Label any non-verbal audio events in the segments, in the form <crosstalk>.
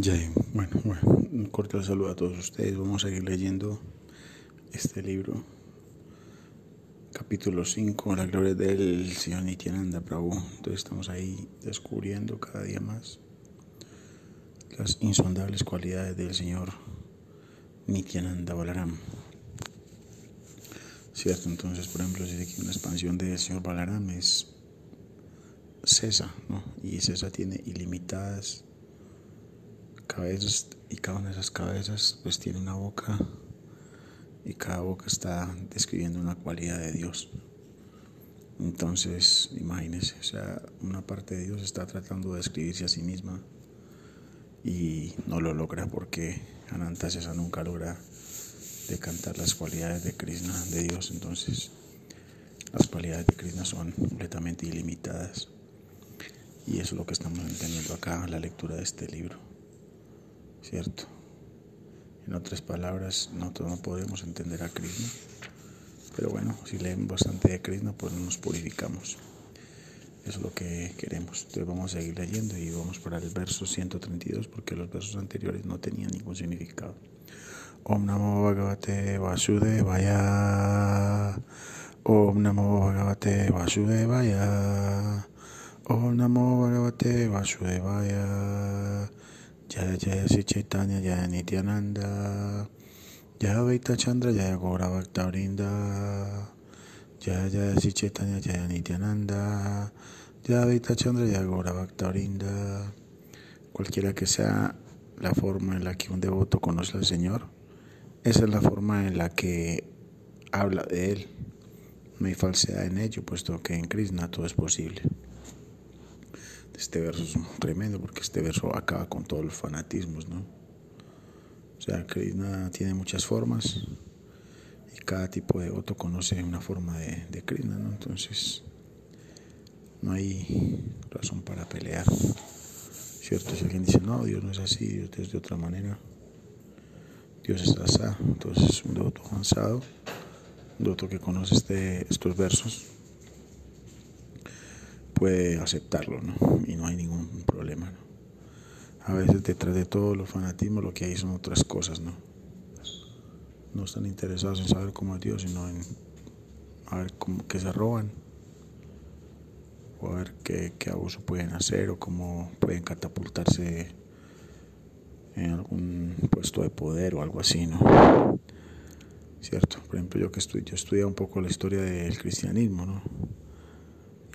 Jay, bueno, bueno, un cordial saludo a todos ustedes. Vamos a seguir leyendo este libro, capítulo 5, La gloria del Señor Nityananda Prabhu. Entonces estamos ahí descubriendo cada día más las insondables cualidades del Señor Nityananda Balaram. Cierto, entonces, por ejemplo, una expansión del Señor Balaram es Cesa, ¿no? Y Cesa tiene ilimitadas cabezas y cada una de esas cabezas pues tiene una boca y cada boca está describiendo una cualidad de Dios. Entonces, imagínense, o sea, una parte de Dios está tratando de describirse a sí misma y no lo logra porque Anantasesa nunca logra decantar las cualidades de Krishna, de Dios. Entonces, las cualidades de Krishna son completamente ilimitadas. Y eso es lo que estamos entendiendo acá en la lectura de este libro. ¿Cierto? En otras palabras, nosotros no podemos entender a Krishna, pero bueno, si leemos bastante de Krishna, pues nos purificamos. Eso es lo que queremos. Entonces vamos a seguir leyendo y vamos para el verso 132 porque los versos anteriores no tenían ningún significado. Om Namo Bhagavate Vasudevaya. Om Namo Bhagavate Vasudevaya. Om Namo Bhagavate Vasudevaya. Jaya Jaya Sri Chaitanya Jaya Nityananda Jaya Vaita Chandra Jaya Gaura Bhaktavrinda Jaya Jaya Sri Chaitanya Jaya Nityananda Jaya Vaita Chandra Jaya Gaura Bhaktavrinda Cualquiera que sea la forma en la que un devoto conoce al Señor, esa es la forma en la que habla de Él. No hay falsedad en ello, puesto que en Krishna todo es posible. Este verso es tremendo porque este verso acaba con todos los fanatismos, ¿no? O sea, Krishna tiene muchas formas y cada tipo de voto conoce una forma de, de Krishna, ¿no? Entonces, no hay razón para pelear. ¿Cierto? Si alguien dice, no, Dios no es así, Dios es de otra manera. Dios es así. Entonces, un devoto avanzado, un devoto que conoce este, estos versos, puede aceptarlo, ¿no? Y no hay ningún problema. A veces detrás de todo los fanatismos lo que hay son otras cosas, ¿no? No están interesados en saber cómo es Dios, sino en a ver cómo, qué se roban, o a ver qué, abuso pueden hacer, o cómo pueden catapultarse en algún puesto de poder o algo así, ¿no? ¿Cierto? Por ejemplo, yo que estudio, yo estudié un poco la historia del cristianismo, ¿no?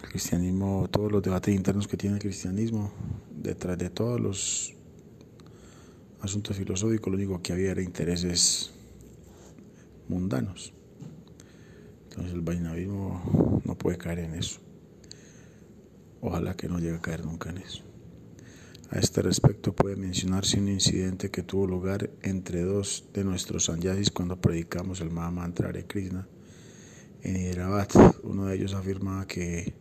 El cristianismo, todos los debates internos que tiene el cristianismo, detrás de todos los asuntos filosóficos, lo único que había era intereses mundanos. Entonces el vainavismo no puede caer en eso. Ojalá que no llegue a caer nunca en eso. A este respecto puede mencionarse un incidente que tuvo lugar entre dos de nuestros sanyasis cuando predicamos el Mahamantra Hare Krishna en Hyderabad. Uno de ellos afirmaba que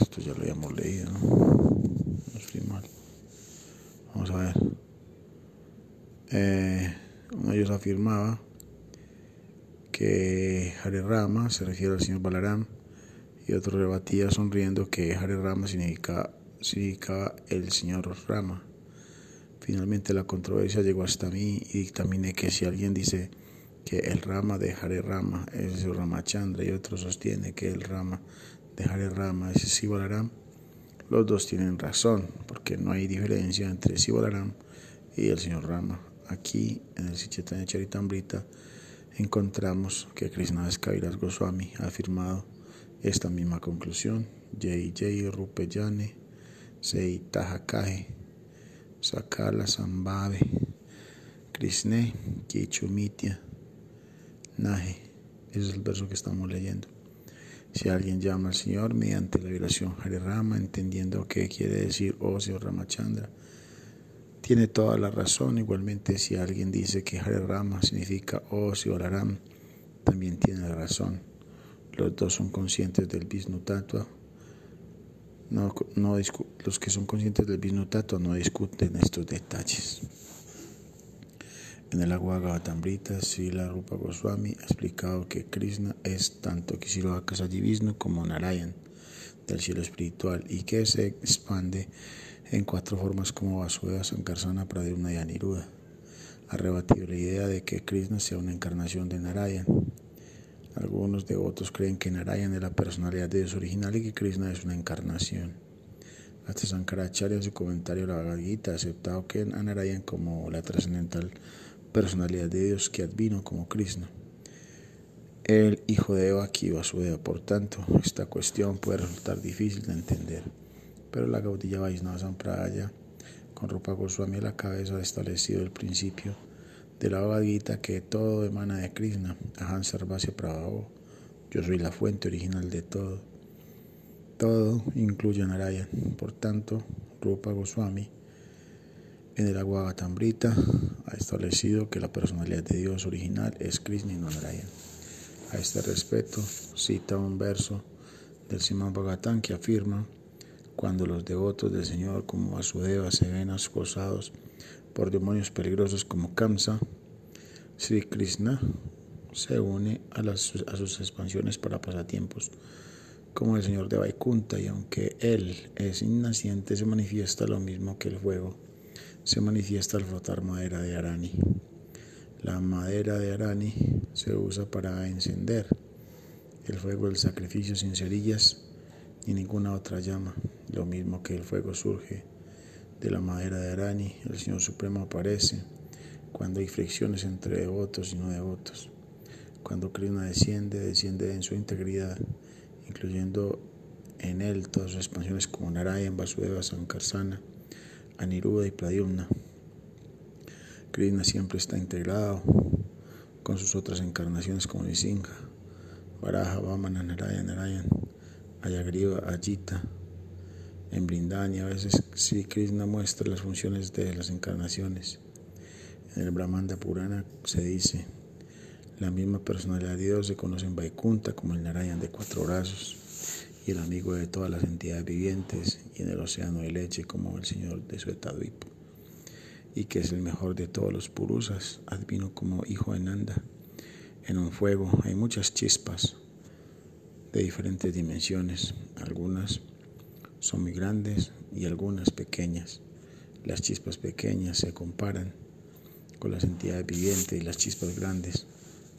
esto ya lo habíamos leído, ¿no? No estoy mal. Vamos a ver. Eh, uno de ellos afirmaba que Hare Rama se refiere al señor Balaram y otro rebatía sonriendo que Hare Rama significa, significa el señor Rama. Finalmente la controversia llegó hasta mí y dictaminé que si alguien dice que el Rama de Hare Rama es el Ramachandra y otro sostiene que el Rama de Hare Rama y Sivalaram, los dos tienen razón, porque no hay diferencia entre Sivalaram y el señor Rama. Aquí, en el Sichetanya Charitamrita, encontramos que Krishnadas Kaviras Goswami ha afirmado esta misma conclusión. Jai Jai Sakala Sambhave Krishne Kichumitya. Ese es el verso que estamos leyendo. Si alguien llama al Señor mediante la violación Hare Rama, entendiendo qué quiere decir Oh Ramachandra, tiene toda la razón. Igualmente, si alguien dice que Hare Rama significa Oh Señor Ram, también tiene la razón. Los dos son conscientes del Vishnu. No, no, los que son conscientes del Vishnu no discuten estos detalles. En el agua Gavatamrita, Sila Rupa Goswami ha explicado que Krishna es tanto Kisiloakasaji Vishnu como Narayan del cielo espiritual y que se expande en cuatro formas como Vasudeva, Sankarsana, Pradyumna y Aniruddha. Ha rebatido la idea de que Krishna sea una encarnación de Narayan. Algunos devotos creen que Narayan es la personalidad de Dios original y que Krishna es una encarnación. Hasta Sankaracharya en su comentario la Bhagavad Gita ha aceptado que a Narayan como la trascendental personalidad de Dios que advino como Krishna. El hijo de Eva aquí Vasudeva, por tanto, esta cuestión puede resultar difícil de entender pero la Gaudilla Vaisnava Sampradaya con Rupa Goswami a la cabeza ha establecido el principio de la Bhagavad que todo emana de Krishna, Ahan Sarvasya yo soy la fuente original de todo. Todo incluye a Narayan. Por tanto, Rupa Goswami en el Tambrita ha establecido que la personalidad de Dios original es Krishna y no Narayan. A este respecto, cita un verso del Simán Bhagavatam que afirma cuando los devotos del Señor como Asudeva se ven acosados por demonios peligrosos como Kamsa, Sri Krishna se une a, las, a sus expansiones para pasatiempos como el Señor de Vaikunta y aunque Él es innaciente se manifiesta lo mismo que el fuego, se manifiesta al frotar madera de Arani. La madera de Arani se usa para encender el fuego del sacrificio sin cerillas ni ninguna otra llama. Lo mismo que el fuego surge de la madera de Arani, el Señor Supremo aparece cuando hay fricciones entre devotos y no devotos. Cuando Krishna desciende, desciende en su integridad, incluyendo en él todas sus expansiones como Narayan, Vasudeva, Sankarsana, Aniruddha y Pradyumna. Krishna siempre está integrado con sus otras encarnaciones como Nisingha, Varaha, Vamana, Narayan, Narayan, Ayagriva, Ajita, en Brindani, a veces Sri Krishna muestra las funciones de las encarnaciones. En el Brahmanda Purana se dice, la misma personalidad de Dios se conoce en Vaikunta como el Narayan de cuatro brazos y el amigo de todas las entidades vivientes y en el océano de leche como el Señor de Suetadvipo y que es el mejor de todos los purusas, advino como hijo de Nanda. En un fuego hay muchas chispas de diferentes dimensiones, algunas son muy grandes y algunas pequeñas. Las chispas pequeñas se comparan con las entidades vivientes y las chispas grandes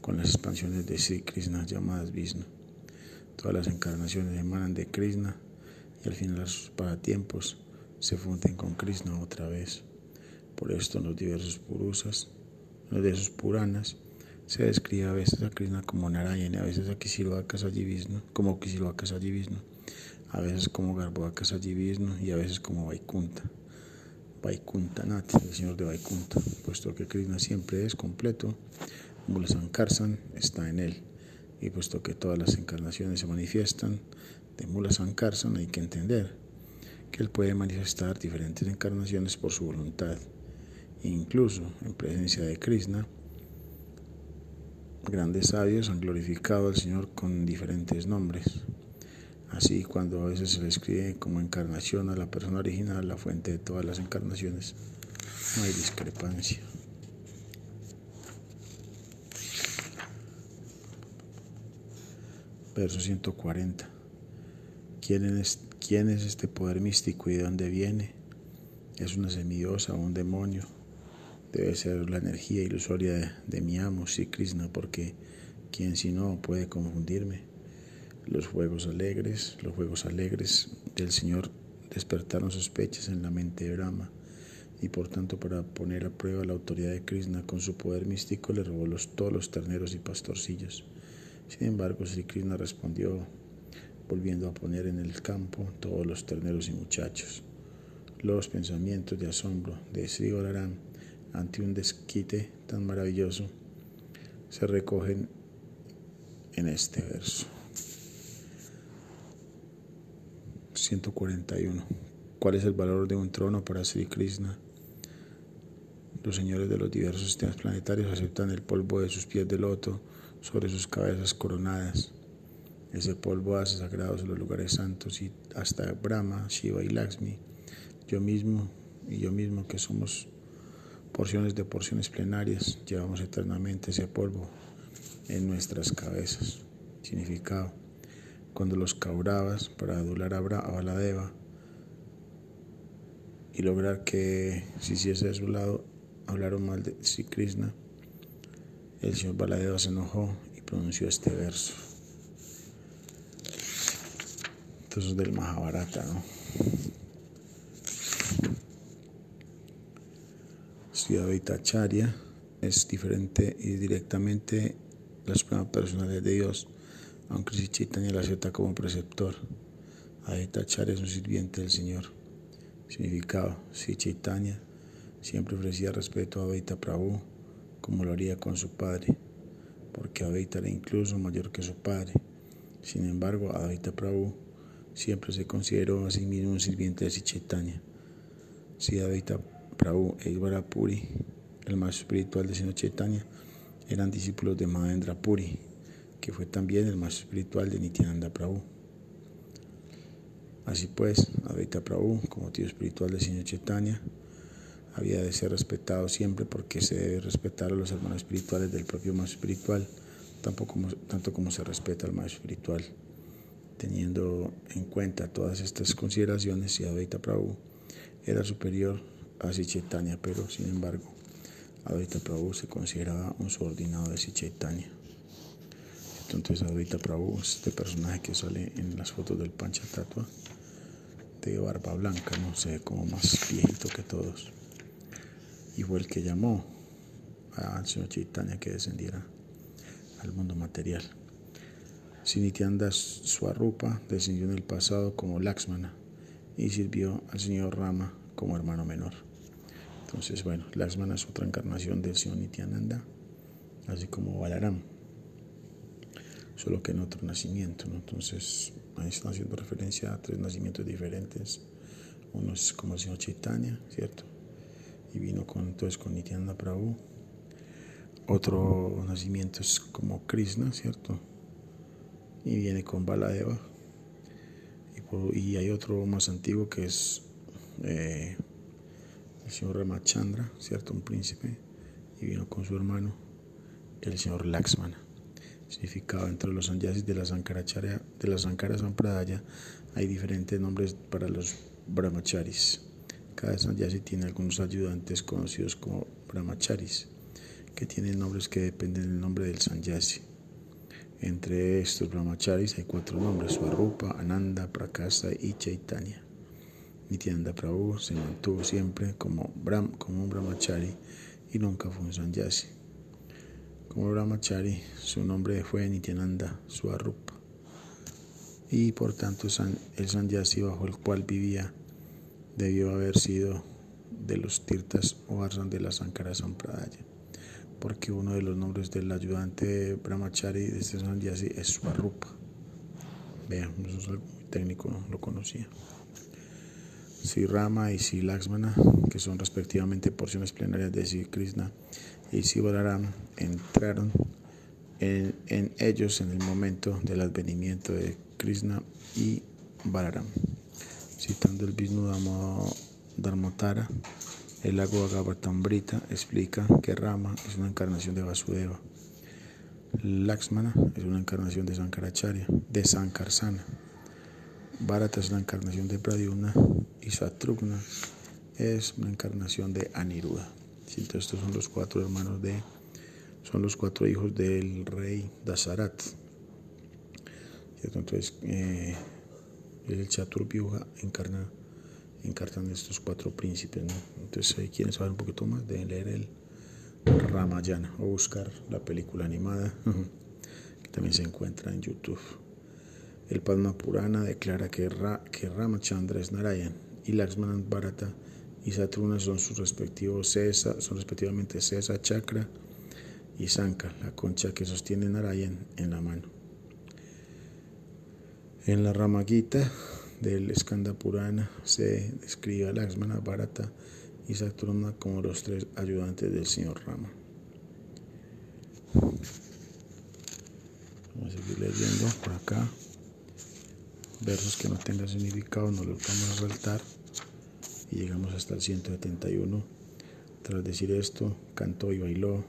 con las expansiones de Sri Krishna llamadas Vishnu. Todas las encarnaciones emanan de Krishna y al final sus paratiempos se funden con Krishna otra vez. Por esto en los diversos purusas, en los diversos puranas, se describe a veces a Krishna como Narayana, a veces a Kishirvaka Vishnu, como Kishirvaka Vishnu a veces como Garbhoaka Vishnu y a veces como Vaikunta. Vaikunta Nat, el señor de Vaikunta, puesto que Krishna siempre es completo, Mula Sankarsan está en él. Y puesto que todas las encarnaciones se manifiestan de Mula Sankarsan, hay que entender que él puede manifestar diferentes encarnaciones por su voluntad. Incluso en presencia de Krishna, grandes sabios han glorificado al Señor con diferentes nombres. Así, cuando a veces se le escribe como encarnación a la persona original, la fuente de todas las encarnaciones, no hay discrepancia. Verso 140. ¿Quién es, ¿Quién es este poder místico y de dónde viene? ¿Es una semidiosa o un demonio? Debe ser la energía ilusoria de, mi amo, Sri Krishna, porque quien si no puede confundirme. Los juegos alegres, los juegos alegres del Señor despertaron sospechas en la mente de Brahma y por tanto para poner a prueba la autoridad de Krishna con su poder místico le robó los, todos los terneros y pastorcillos. Sin embargo, Sri Krishna respondió volviendo a poner en el campo todos los terneros y muchachos. Los pensamientos de asombro de Sri Golaram ante un desquite tan maravilloso se recogen en este verso. 141. ¿Cuál es el valor de un trono para Sri Krishna? Los señores de los diversos sistemas planetarios aceptan el polvo de sus pies de loto sobre sus cabezas coronadas. Ese polvo hace sagrados los lugares santos y hasta Brahma, Shiva y Lakshmi, yo mismo y yo mismo que somos porciones de porciones plenarias, llevamos eternamente ese polvo en nuestras cabezas. Significado cuando los Kauravas, para adular a Baladeva, y lograr que si hiciese de su lado hablaron mal de Sri Krishna, el señor Baladeva se enojó y pronunció este verso. Entonces del Mahabharata, ¿no? Acharya es diferente y directamente la suprema personalidad de Dios, aunque si Chaitanya la acepta como preceptor. Acharya es un sirviente del Señor. Significado, si Chaitanya siempre ofrecía respeto a Advaita Prabhu como lo haría con su padre, porque Advaita era incluso mayor que su padre. Sin embargo, Advaita Prabhu siempre se consideró a sí mismo un sirviente de Chaitanya. Si Advaita Prabhu e Puri, el maestro espiritual de Sino Chaitanya, eran discípulos de Mahendra Puri, que fue también el maestro espiritual de Nityananda Prabhu. Así pues, Advaita Prabhu, como tío espiritual de Sino Chaitanya, había de ser respetado siempre porque se debe respetar a los hermanos espirituales del propio maestro espiritual, como, tanto como se respeta al maestro espiritual. Teniendo en cuenta todas estas consideraciones, Advaita Prabhu era superior a Chaitanya, pero sin embargo, Advaita Prabhu se consideraba un subordinado de Chaitanya. Entonces, Advaita Prabhu es este personaje que sale en las fotos del Panchatattva de barba blanca, no sé, como más viejito que todos. Y fue el que llamó al señor Chaitanya que descendiera al mundo material. Sinityananda Swarupa descendió en el pasado como Lakshmana y sirvió al señor Rama como hermano menor. Entonces, bueno, Lakshmana es otra encarnación del señor Nityananda, así como Balaram, solo que en otro nacimiento. Entonces, ahí están haciendo referencia a tres nacimientos diferentes. Uno es como el señor Chaitanya, ¿cierto? Vino con, entonces con Nityananda Prabhu. Otro nacimiento es como Krishna, ¿cierto? y viene con Baladeva. Y, y hay otro más antiguo que es eh, el señor Ramachandra, ¿cierto? Un príncipe, y vino con su hermano, el señor Laxmana. Significado entre los sanyasis de la Sankaracharya, de la Sankara Sampradaya, hay diferentes nombres para los brahmacharis. Cada sanyasi tiene algunos ayudantes conocidos como brahmacharis, que tienen nombres que dependen del nombre del sanyasi. Entre estos brahmacharis hay cuatro nombres, Swarupa, Ananda, Prakasa y Chaitanya. Nityananda Prabhu se mantuvo siempre como, como un brahmachari y nunca fue un sanyasi. Como brahmachari, su nombre fue Nityananda Swarupa y por tanto el sanyasi bajo el cual vivía debió haber sido de los tirtas o arsan de la Sankara Sampradaya porque uno de los nombres del ayudante Brahmachari de este Sannyasi es Swarupa. Vean, eso es algo muy técnico, no lo conocía. Si Rama y Si Lakshmana, que son respectivamente porciones plenarias de Si Krishna y Si Balaram, entraron en, en, ellos en el momento del advenimiento de Krishna y Balaram. Citando el Vishnu Dharmotara, el lago Agavatambrita explica que Rama es una encarnación de Vasudeva. Lakshmana es una encarnación de Sankaracharya, de Sankarsana. Bharata es una encarnación de Pradyumna y Satrugna es una encarnación de Aniruddha. Entonces estos son los cuatro hermanos de, son los cuatro hijos del rey Dasarat. Entonces eh, el Chaturvyuha encarna encartan estos cuatro príncipes. Entonces, si quieren saber un poquito más, deben leer el Ramayana o buscar la película animada <laughs> que también se encuentra en YouTube. El Padma Purana declara que, que Ramachandra es Narayan y Lakshmana Bharata y Satruna son sus respectivos Cesa, son respectivamente Cesa, Chakra y Sanka, la concha que sostiene Narayan en la mano. En la Ramagita del Skanda Purana se describe a Lakshmana, Bharata y Saturna como los tres ayudantes del señor Rama. Vamos a seguir leyendo por acá. Versos que no tengan significado no los vamos a saltar. Y llegamos hasta el 171. Tras decir esto, cantó y bailó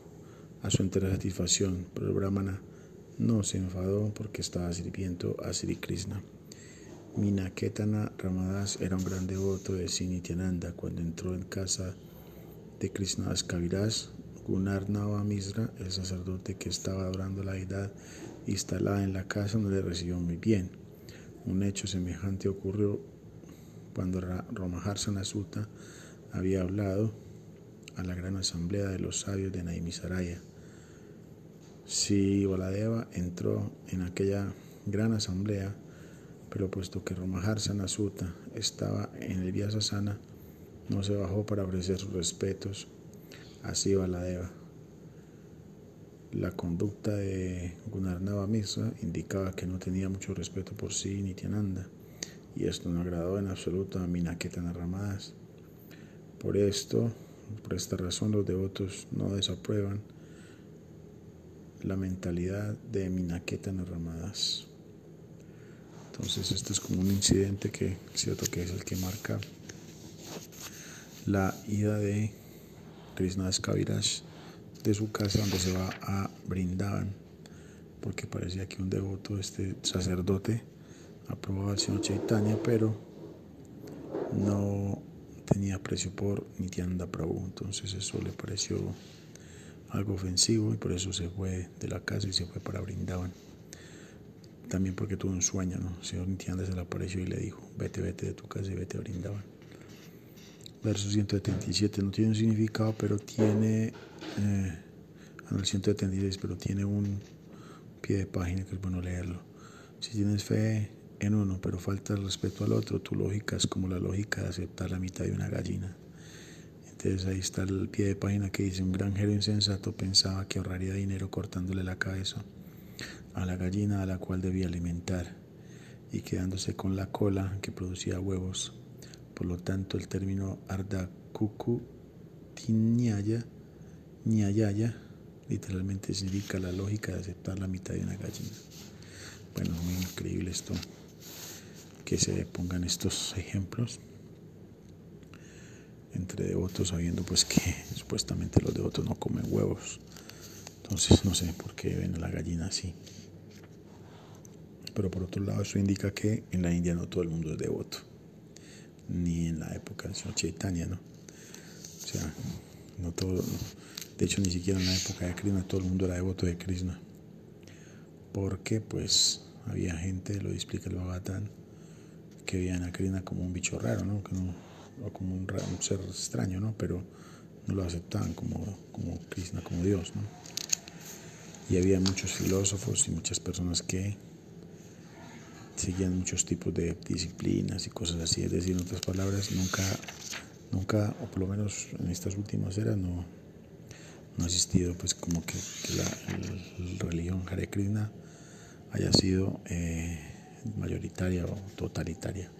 a su entera satisfacción, pero el Brahmana no se enfadó porque estaba sirviendo a Sri Krishna Minaketana Ramadas era un gran devoto de Sinityananda. Cuando entró en casa de Krishnadas Kaviraj, Gunnar Nava Misra, el sacerdote que estaba adorando la deidad instalada en la casa, no le recibió muy bien. Un hecho semejante ocurrió cuando Romahar Sanasuta había hablado a la gran asamblea de los sabios de Naimisaraya. Si Baladeva entró en aquella gran asamblea, pero puesto que Romahar Sanasuta estaba en el Vyasasana, no se bajó para ofrecer sus respetos a Baladeva. La conducta de Gunarnava Misra indicaba que no tenía mucho respeto por sí ni Tiananda, y esto no agradó en absoluto a Minaketa Narramadas. Por esto, por esta razón, los devotos no desaprueban la mentalidad de Minaketa Narramadas. Entonces, esto es como un incidente que, cierto que es el que marca la ida de Krishna Kaviraj de su casa donde se va a Brindavan, porque parecía que un devoto, este sacerdote, aprobaba al señor Chaitanya, pero no tenía aprecio por Nityananda Prabhu, entonces eso le pareció algo ofensivo y por eso se fue de la casa y se fue para Brindavan. También porque tuvo un sueño, ¿no? El señor Nityananda se le apareció y le dijo, vete, vete de tu casa y vete a Brindavan. Verso 177 no tiene un significado, pero tiene, eh, el 176, pero tiene un pie de página que es bueno leerlo. Si tienes fe en uno, pero falta el respeto al otro, tu lógica es como la lógica de aceptar la mitad de una gallina. Entonces ahí está el pie de página que dice, un granjero insensato pensaba que ahorraría dinero cortándole la cabeza a la gallina a la cual debía alimentar y quedándose con la cola que producía huevos. Por lo tanto, el término ardakuku tinyaya, nyayaya, literalmente significa la lógica de aceptar la mitad de una gallina. Bueno, muy increíble esto, que se pongan estos ejemplos entre devotos sabiendo pues que <laughs> supuestamente los devotos no comen huevos. Entonces no sé por qué ven a la gallina así. Pero por otro lado eso indica que en la India no todo el mundo es devoto. Ni en la época del señor Chaitanya, ¿no? O sea, no todo, de hecho ni siquiera en la época de Krishna todo el mundo era devoto de Krishna. Porque pues había gente, lo explica el Bhagavatam, que veían a Krishna como un bicho raro, ¿no? o como un, ser extraño, ¿no? Pero no lo aceptaban como, como Krishna, como Dios, ¿no? Y había muchos filósofos y muchas personas que seguían muchos tipos de disciplinas y cosas así. Es decir, en otras palabras, nunca, nunca, o por lo menos en estas últimas eras, no, no ha existido pues como que, la, religión Hare Krishna haya sido eh, mayoritaria o totalitaria.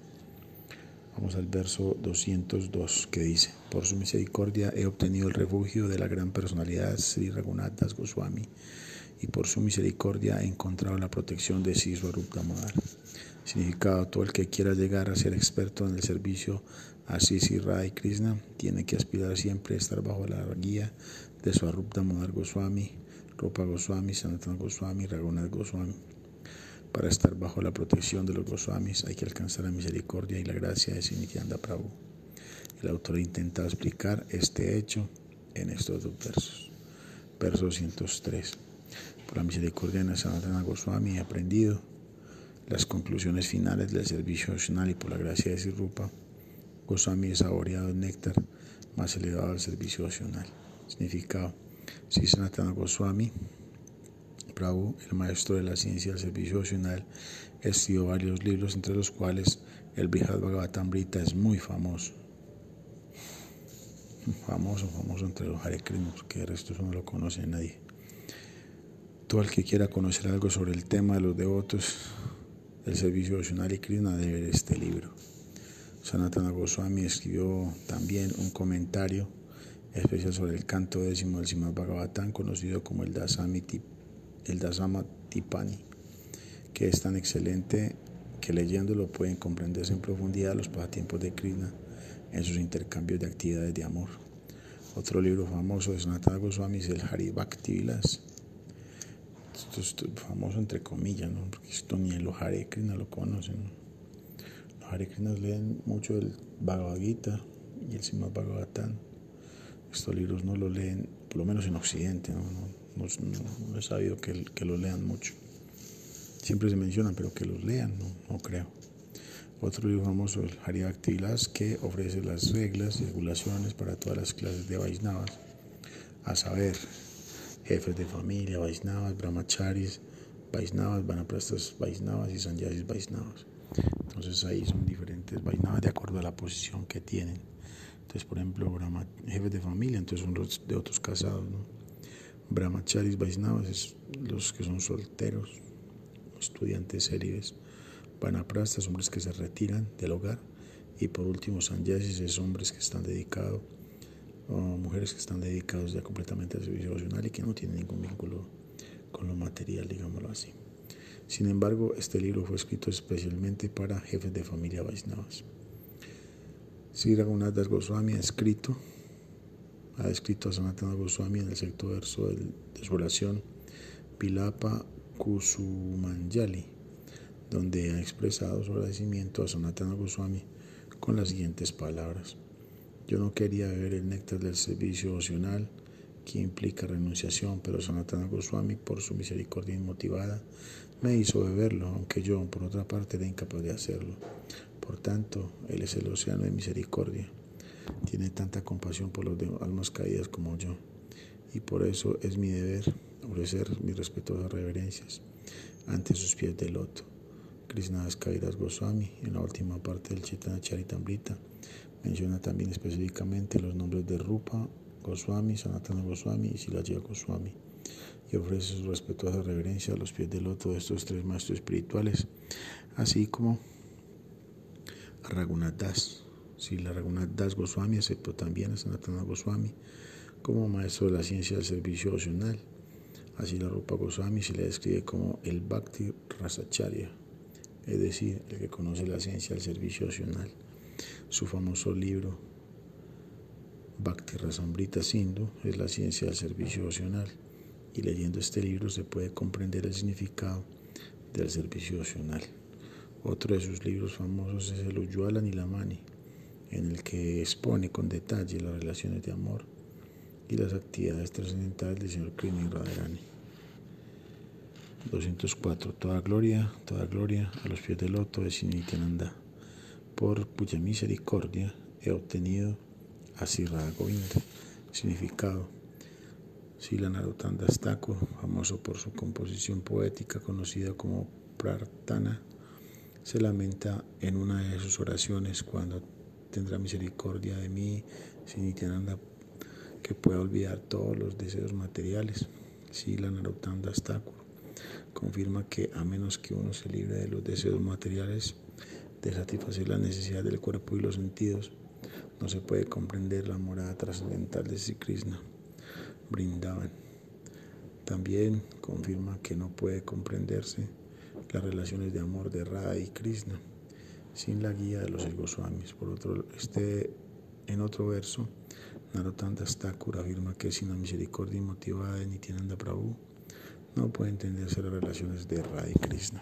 Vamos al verso 202 que dice, por su misericordia he obtenido el refugio de la gran personalidad Sri Raghunath Goswami y por su misericordia he encontrado la protección de Siswarup Damodar. Significado, todo el que quiera llegar a ser experto en el servicio a Sisi Rai Krishna tiene que aspirar siempre a estar bajo la guía de Swarup Damodar Goswami, Rupa Goswami, Sanatana Goswami, Raghunath Goswami. Para estar bajo la protección de los Goswamis hay que alcanzar la misericordia y la gracia de Sinityananda Prabhu. El autor intenta explicar este hecho en estos dos versos. Verso 203. Por la misericordia de Sanatana Goswami he aprendido las conclusiones finales del servicio opcional y por la gracia de Sirupa Goswami he saboreado el néctar más elevado del servicio opcional. Significado. Si Sanatana Goswami Prabhu, el maestro de la ciencia del servicio opcional, escribió varios libros, entre los cuales el Brihad Bhagavatamrita es muy famoso. Famoso, famoso entre los Hare que el resto no lo conoce nadie. Todo el que quiera conocer algo sobre el tema de los devotos del servicio opcional y Krishna debe ver este libro. Sanatana Goswami escribió también un comentario especial sobre el canto décimo del Srimad Bhagavatam, conocido como el Dasami el Dasama Tipani, que es tan excelente que leyéndolo pueden comprenderse en profundidad los pasatiempos de Krishna en sus intercambios de actividades de amor. Otro libro famoso de Sanatana Goswami es el Hari Bhakti Vilas. Esto es famoso entre comillas, ¿no? porque esto ni el Hare Krishna lo conocen. Hare Krishnas leen mucho el Bhagavad Gita y el Srimad Bhagavatam. Estos libros no lo leen, por lo menos en Occidente, no, no, he sabido que, que lo lean mucho. Siempre se mencionan, pero que los lean, no, creo. Otro libro famoso, el Haribhakti Vilas, que ofrece las reglas y regulaciones para todas las clases de Vaisnavas, a saber, jefes de familia, Vaisnavas, Brahmacharis, Vaisnavas, Vanaprastas Vaisnavas y Sanyasis Vaisnavas. Entonces ahí son diferentes Vaisnavas de acuerdo a la posición que tienen. Entonces, por ejemplo, jefes de familia, entonces son los de otros casados, ¿no? Brahmacharis Vaisnavas es los que son solteros, estudiantes célibes. Vanaprastas, hombres que se retiran del hogar. Y por último, Sanyasis es hombres que están dedicados, mujeres que están dedicados ya completamente al servicio devocional y que no tienen ningún vínculo con lo material, digámoslo así. Sin embargo, este libro fue escrito especialmente para jefes de familia Vaisnavas. Sri Raghunath Goswami ha escrito, ha escrito a Sanatana Goswami en el sexto verso de su oración Pilapa Kusumanjali, donde ha expresado su agradecimiento a Sanatana Goswami con las siguientes palabras. Yo no quería beber el néctar del servicio opcional que implica renunciación, pero Sanatana Goswami, por su misericordia inmotivada, me hizo beberlo, aunque yo, por otra parte, era incapaz de hacerlo. Por tanto, Él es el océano de misericordia. Tiene tanta compasión por los almas caídas como yo, y por eso es mi deber ofrecer mis respetuosas reverencias ante sus pies de loto. Krishna Kairas Goswami, en la última parte del Chaitanya Charitamrita, menciona también específicamente los nombres de Rupa, Goswami, Sanatana Goswami y Silaya Goswami y ofrece su respetuosa reverencia a los pies del loto de estos tres maestros espirituales, así como a Raghunath Das. Si la Raghunath Das Goswami aceptó también a Sanatana Goswami como maestro de la ciencia del servicio opcional. Así la Rupa Goswami se le describe como el Bhakti Rasacharya, es decir, el que conoce la ciencia del servicio opcional. Su famoso libro Bhakti Rasambrita Sindhu es la ciencia del servicio opcional y leyendo este libro se puede comprender el significado del servicio opcional. Otro de sus libros famosos es el Ujjwala Nilamani, en el que expone con detalle las relaciones de amor y las actividades trascendentales del Señor Krishna Radharani. 204. Toda gloria, toda gloria a los pies del loto de Sinityananda, por cuya misericordia he obtenido Así Govinda. Significado. Sila Narotanda Thakur, famoso por su composición poética conocida como Prartana, se lamenta en una de sus oraciones cuando tendrá misericordia de mí, Sinityananda, que pueda olvidar todos los deseos materiales. Sila Narotanda Thakur confirma que a menos que uno se libre de los deseos materiales, de satisfacer la necesidad del cuerpo y los sentidos, no se puede comprender la morada trascendental de Sri Krishna, brindaban. También confirma que no puede comprenderse las relaciones de amor de Radha y Krishna sin la guía de los Goswamis. Por otro, este, en otro verso, Narotanda Thakur afirma que sin la misericordia motivada de Nityananda Prabhu no puede entenderse las relaciones de Radha Krishna.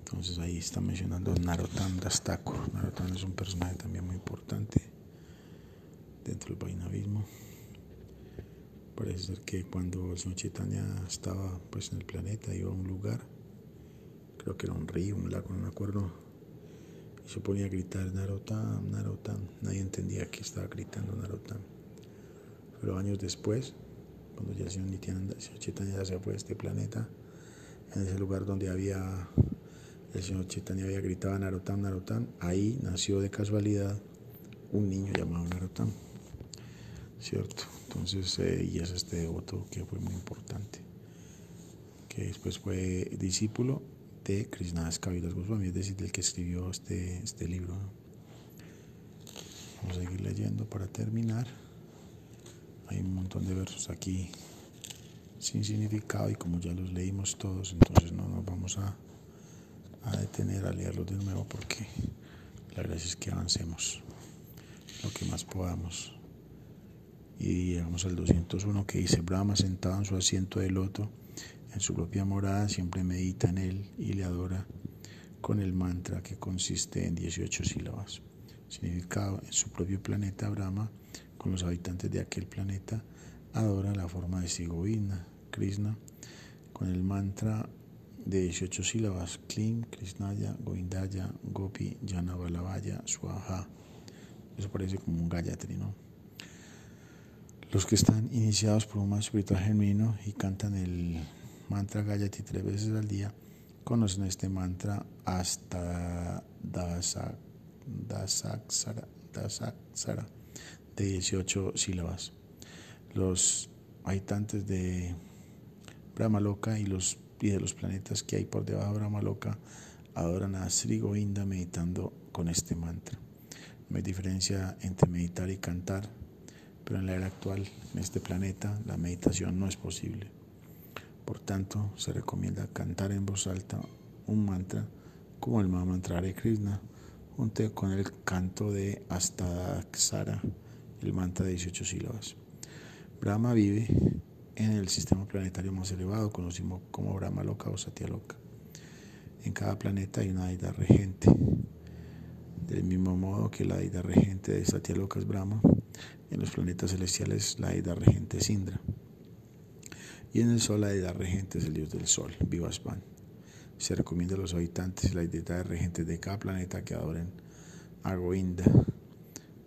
Entonces ahí está mencionando Narottam Thakur. Narottam es un personaje también muy importante dentro del vainavismo. Parece ser que cuando el señor Chaitanya estaba pues en el planeta, iba a un lugar, creo que era un río, un lago, no me acuerdo, y se ponía a gritar Narottam, Narottam. Nadie entendía que estaba gritando Narottam. Pero años después, cuando ya el señor, señor Chaitanya se fue a este planeta, en ese lugar donde había el señor Chaitanya había gritado Narottam, Narottam, ahí nació de casualidad un niño llamado Narottam, ¿cierto? Entonces, eh, y es este devoto que fue muy importante, que después fue discípulo de Krishnadas Kavilas Goswami, es decir, del que escribió este, este libro. Vamos a seguir leyendo para terminar. Hay un montón de versos aquí sin significado y como ya los leímos todos, entonces no nos vamos a a detener a leerlo de nuevo porque la gracia es que avancemos lo que más podamos. Y llegamos al 201 que dice, Brahma sentado en su asiento de loto, en su propia morada, siempre medita en él y le adora con el mantra que consiste en 18 sílabas. Significado, en su propio planeta Brahma, con los habitantes de aquel planeta, adora la forma de Sigovina, Krishna, con el mantra de 18 sílabas, Klim, Krishnaya, Govindaya, Gopi, Janavalabhaya, Swaha. Eso parece como un Gayatri, ¿no? Los que están iniciados por un más espiritual genuino y cantan el mantra Gayatri tres veces al día, conocen este mantra hasta Dasaksara, Dasaksara de 18 sílabas. Los habitantes de Brahmaloka y, los, y de los planetas que hay por debajo de Brahmaloka adoran a Sri Govinda meditando con este mantra. No hay diferencia entre meditar y cantar, pero en la era actual, en este planeta, la meditación no es posible. Por tanto, se recomienda cantar en voz alta un mantra como el mantra de Krishna, junto con el canto de Astadaksara, el mantra de 18 sílabas. Brahma vive en el sistema planetario más elevado, conocido como Brahma Loka o Satya Loka. En cada planeta hay una deidad regente. Del mismo modo que la deidad regente de Satya Loka es Brahma, en los planetas celestiales la deidad regente es Indra. Y en el Sol la deidad regente es el dios del Sol, Vivasvan. Se recomienda a los habitantes y las deidades regentes de cada planeta que adoren a Govinda,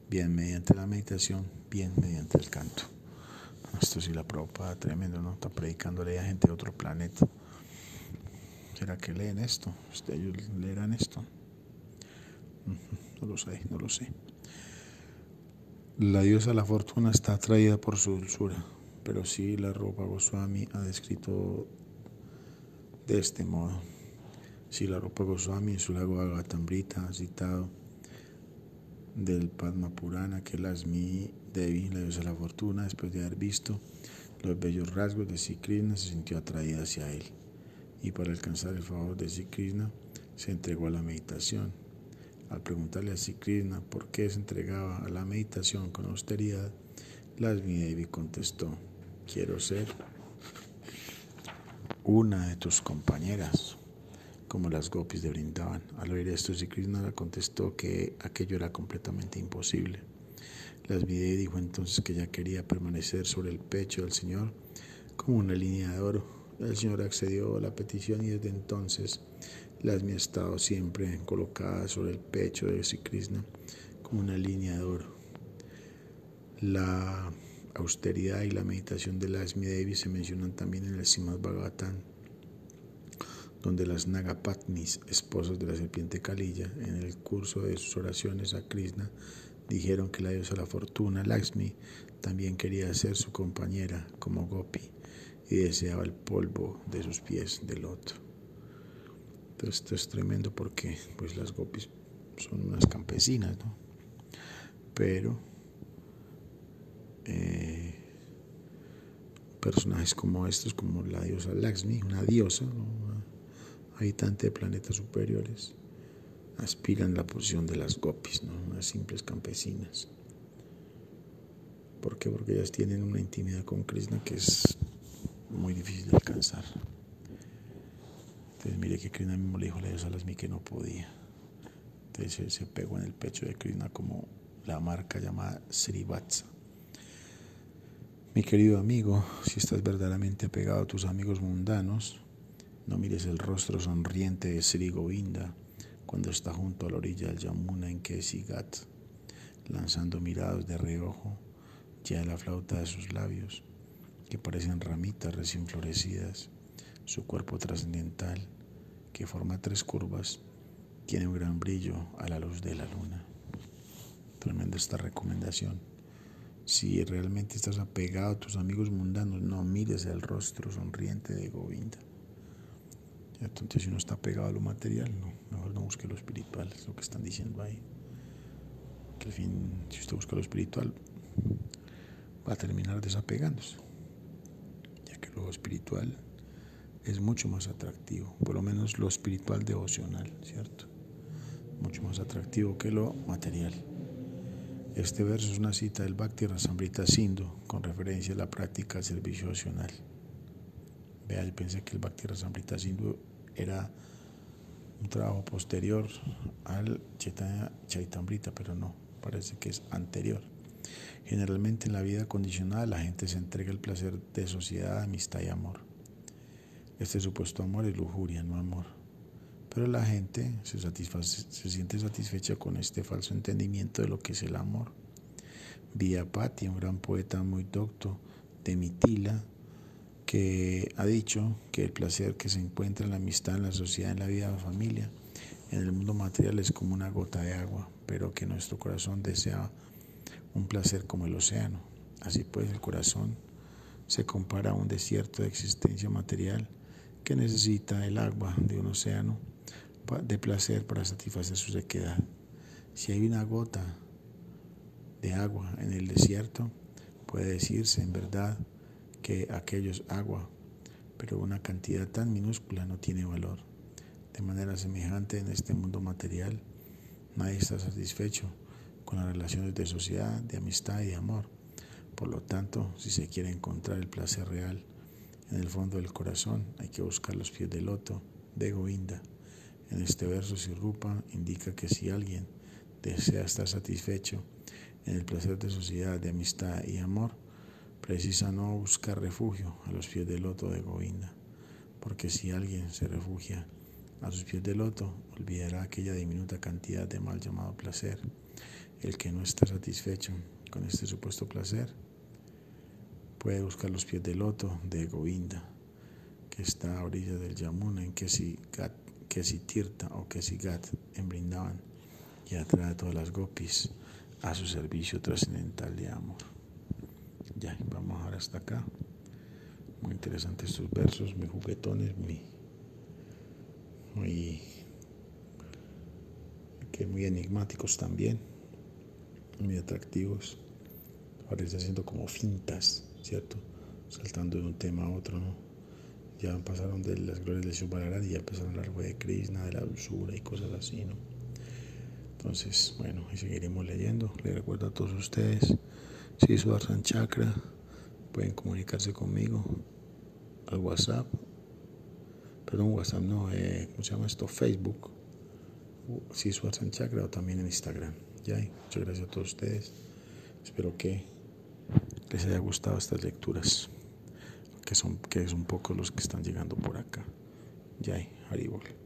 bien mediante la meditación, bien mediante el canto. Esto sí la propa tremendo, ¿no? Está predicándole a gente de otro planeta. ¿Será que leen esto? ¿Ustedes leerán esto? No lo sé, no lo sé. La diosa la fortuna está atraída por su dulzura, pero sí la ropa Goswami ha descrito de este modo. Si la ropa Goswami en su lago Agatambrita ha citado del Padma Purana que Lasmi Devi, la diosa de la fortuna, después de haber visto los bellos rasgos de Sikrishna, se sintió atraída hacia él y para alcanzar el favor de Sikrishna se entregó a la meditación. Al preguntarle a Sikrishna por qué se entregaba a la meditación con austeridad, Lasmi Devi contestó, quiero ser una de tus compañeras como las gopis de Brindavan. Al oír esto, Krishna contestó que aquello era completamente imposible. Las y dijo entonces que ella quería permanecer sobre el pecho del Señor como una línea de oro. El Señor accedió a la petición y desde entonces Lasmi ha estado siempre colocada sobre el pecho de Krishna como una línea de oro. La austeridad y la meditación de Lasmi Devi se mencionan también en el Srimad Bhagavatam donde las Nagapatnis, esposas de la serpiente Kalilla, en el curso de sus oraciones a Krishna, dijeron que la diosa de la fortuna, Lakshmi, también quería ser su compañera como Gopi y deseaba el polvo de sus pies otro. Entonces esto es tremendo porque pues las Gopis son unas campesinas, ¿no? Pero eh, personajes como estos, como la diosa Lakshmi, una diosa, ¿no? habitante de planetas superiores, aspiran la posición de las gopis, ¿no? unas simples campesinas. ¿Por qué? Porque ellas tienen una intimidad con Krishna que es muy difícil de alcanzar. Entonces mire que Krishna mismo le dijo a la Lasmi que no podía. Entonces se pegó en el pecho de Krishna como la marca llamada Srivatsa. Mi querido amigo, si estás verdaderamente apegado a tus amigos mundanos, no mires el rostro sonriente de Sri Govinda cuando está junto a la orilla del Yamuna en Kesigat, lanzando miradas de reojo ya la flauta de sus labios, que parecen ramitas recién florecidas. Su cuerpo trascendental, que forma tres curvas, tiene un gran brillo a la luz de la luna. Tremenda esta recomendación. Si realmente estás apegado a tus amigos mundanos, no mires el rostro sonriente de Govinda. Entonces, si uno está pegado a lo material, no, mejor no busque lo espiritual, es lo que están diciendo ahí. Que al fin, si usted busca lo espiritual, va a terminar desapegándose, ya que lo espiritual es mucho más atractivo, por lo menos lo espiritual devocional, ¿cierto? Mucho más atractivo que lo material. Este verso es una cita del Bhakti Rasamrita Sindhu con referencia a la práctica del servicio devocional. Vea, yo pensé que el Bhakti Rasamrita Sindhu era un trabajo posterior al Chaitambrita, pero no, parece que es anterior. Generalmente en la vida condicionada la gente se entrega el placer de sociedad, amistad y amor. Este supuesto amor es lujuria, no amor. Pero la gente se, siente satisfecha con este falso entendimiento de lo que es el amor. Patti, un gran poeta muy docto de Mitila, que ha dicho que el placer que se encuentra en la amistad, en la sociedad, en la vida de la familia, en el mundo material es como una gota de agua, pero que nuestro corazón desea un placer como el océano. Así pues, el corazón se compara a un desierto de existencia material que necesita el agua de un océano de placer para satisfacer su sequedad. Si hay una gota de agua en el desierto, puede decirse en verdad que aquello es agua, pero una cantidad tan minúscula no tiene valor. De manera semejante en este mundo material, nadie está satisfecho con las relaciones de sociedad, de amistad y de amor. Por lo tanto, si se quiere encontrar el placer real en el fondo del corazón, hay que buscar los pies del loto de Govinda. En este verso, Sirrupa indica que si alguien desea estar satisfecho en el placer de sociedad, de amistad y amor, precisa no buscar refugio a los pies del loto de Govinda, porque si alguien se refugia a sus pies del loto, olvidará aquella diminuta cantidad de mal llamado placer. El que no está satisfecho con este supuesto placer puede buscar los pies del loto de Govinda, que está a orillas del Yamuna en Tirta o Gat en Brindavan y atrae a todas las gopis a su servicio trascendental de amor. Ya, vamos ahora hasta acá. Muy interesantes estos versos, muy juguetones, muy, muy, que muy enigmáticos también, muy atractivos. Parece haciendo como fintas, ¿cierto? Saltando de un tema a otro, ¿no? Ya pasaron de las glorias de Shubhalarán y ya empezaron a hablar de Krishna, de la dulzura y cosas así, ¿no? Entonces, bueno, y seguiremos leyendo. Les recuerdo a todos ustedes, si su Arsan Chakra, pueden comunicarse conmigo al WhatsApp. Perdón, WhatsApp no, eh, ¿cómo se llama esto? Facebook. Si su Arsan Chakra o también en Instagram. Ya, muchas gracias a todos ustedes. Espero que les haya gustado estas lecturas, que son, que es un poco los que están llegando por acá. Ya, Haribol.